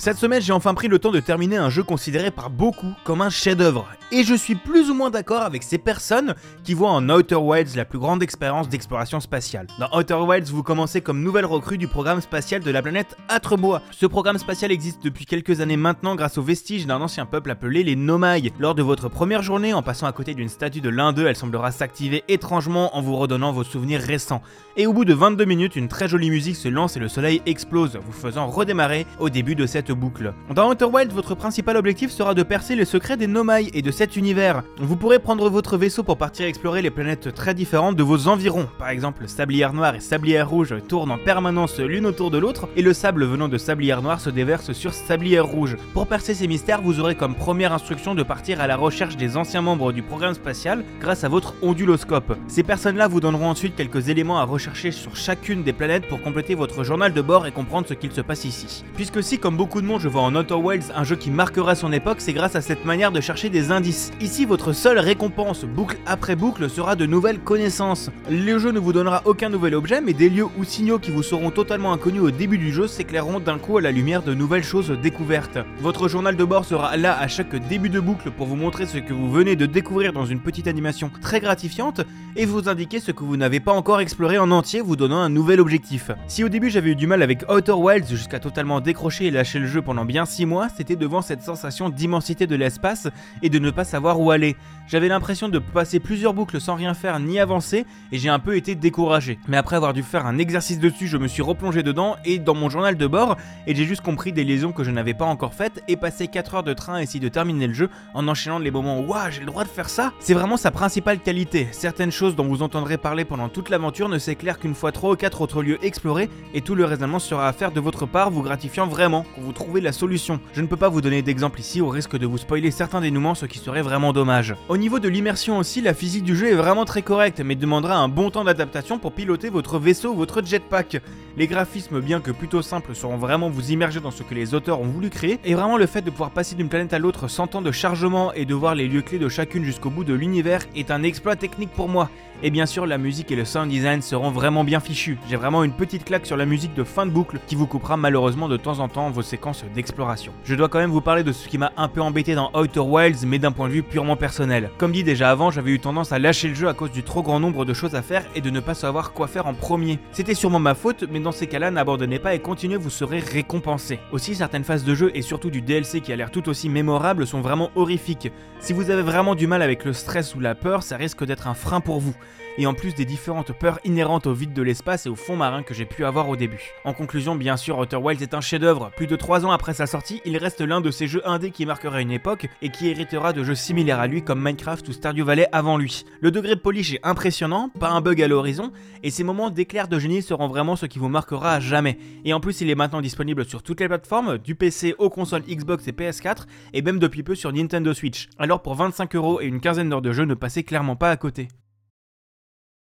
Cette semaine, j'ai enfin pris le temps de terminer un jeu considéré par beaucoup comme un chef-d'œuvre. Et je suis plus ou moins d'accord avec ces personnes qui voient en Outer Wilds la plus grande expérience d'exploration spatiale. Dans Outer Wilds, vous commencez comme nouvelle recrue du programme spatial de la planète Atrebois. Ce programme spatial existe depuis quelques années maintenant grâce aux vestiges d'un ancien peuple appelé les Nomai. Lors de votre première journée, en passant à côté d'une statue de l'un d'eux, elle semblera s'activer étrangement en vous redonnant vos souvenirs récents. Et au bout de 22 minutes, une très jolie musique se lance et le soleil explose, vous faisant redémarrer au début de cette boucle. Dans Outer Wilds, votre principal objectif sera de percer les secrets des Nomai et de cet univers. Vous pourrez prendre votre vaisseau pour partir explorer les planètes très différentes de vos environs. Par exemple, Sablière Noire et Sablière Rouge tournent en permanence l'une autour de l'autre et le sable venant de Sablière Noire se déverse sur Sablière Rouge. Pour percer ces mystères, vous aurez comme première instruction de partir à la recherche des anciens membres du programme spatial grâce à votre onduloscope. Ces personnes-là vous donneront ensuite quelques éléments à rechercher sur chacune des planètes pour compléter votre journal de bord et comprendre ce qu'il se passe ici. Puisque si, comme beaucoup de monde, je vois en Outer Wilds un jeu qui marquera son époque, c'est grâce à cette manière de chercher des indices. Ici, votre seule récompense, boucle après boucle, sera de nouvelles connaissances. Le jeu ne vous donnera aucun nouvel objet, mais des lieux ou signaux qui vous seront totalement inconnus au début du jeu s'éclaireront d'un coup à la lumière de nouvelles choses découvertes. Votre journal de bord sera là à chaque début de boucle pour vous montrer ce que vous venez de découvrir dans une petite animation très gratifiante et vous indiquer ce que vous n'avez pas encore exploré en entier, vous donnant un nouvel objectif. Si au début j'avais eu du mal avec Outer Wilds jusqu'à totalement décrocher et lâcher le jeu pendant bien 6 mois, c'était devant cette sensation d'immensité de l'espace et de ne pas savoir où aller. J'avais l'impression de passer plusieurs boucles sans rien faire ni avancer et j'ai un peu été découragé. Mais après avoir dû faire un exercice dessus, je me suis replongé dedans et dans mon journal de bord et j'ai juste compris des liaisons que je n'avais pas encore faites et passé 4 heures de train à essayer de terminer le jeu en enchaînant les moments Waouh, j'ai le droit de faire ça C'est vraiment sa principale qualité. Certaines choses dont vous entendrez parler pendant toute l'aventure ne s'éclairent qu'une fois 3 ou 4 autres lieux explorés et tout le raisonnement sera à faire de votre part, vous gratifiant vraiment vous trouvez la solution. Je ne peux pas vous donner d'exemple ici au risque de vous spoiler certains dénouements, ce qui serait vraiment dommage. Au niveau de l'immersion aussi, la physique du jeu est vraiment très correcte, mais demandera un bon temps d'adaptation pour piloter votre vaisseau ou votre jetpack. Les graphismes, bien que plutôt simples, seront vraiment vous immerger dans ce que les auteurs ont voulu créer, et vraiment le fait de pouvoir passer d'une planète à l'autre sans temps de chargement et de voir les lieux clés de chacune jusqu'au bout de l'univers est un exploit technique pour moi. Et bien sûr, la musique et le sound design seront vraiment bien fichus. J'ai vraiment une petite claque sur la musique de fin de boucle qui vous coupera malheureusement de temps en temps vos séquences d'exploration. Je dois quand même vous parler de ce qui m'a un peu embêté dans Outer Wilds, mais d'un point de vue purement personnel. Comme dit déjà avant, j'avais eu tendance à lâcher le jeu à cause du trop grand nombre de choses à faire et de ne pas savoir quoi faire en premier. C'était sûrement ma faute, mais dans ces cas-là, n'abandonnez pas et continuez, vous serez récompensé. Aussi, certaines phases de jeu et surtout du DLC qui a l'air tout aussi mémorable sont vraiment horrifiques. Si vous avez vraiment du mal avec le stress ou la peur, ça risque d'être un frein pour vous et en plus des différentes peurs inhérentes au vide de l'espace et au fond marin que j'ai pu avoir au début. En conclusion, bien sûr, Outer Wilds est un chef-d'œuvre. Plus de 3 ans après sa sortie, il reste l'un de ces jeux indés qui marquera une époque et qui héritera de jeux similaires à lui comme Minecraft ou Stardew Valley avant lui. Le degré de polish est impressionnant, pas un bug à l'horizon, et ces moments d'éclair de génie seront vraiment ce qui vous marquera à jamais. Et en plus, il est maintenant disponible sur toutes les plateformes, du PC aux consoles Xbox et PS4, et même depuis peu sur Nintendo Switch. Alors pour 25 euros et une quinzaine d'heures de jeu, ne passez clairement pas à côté.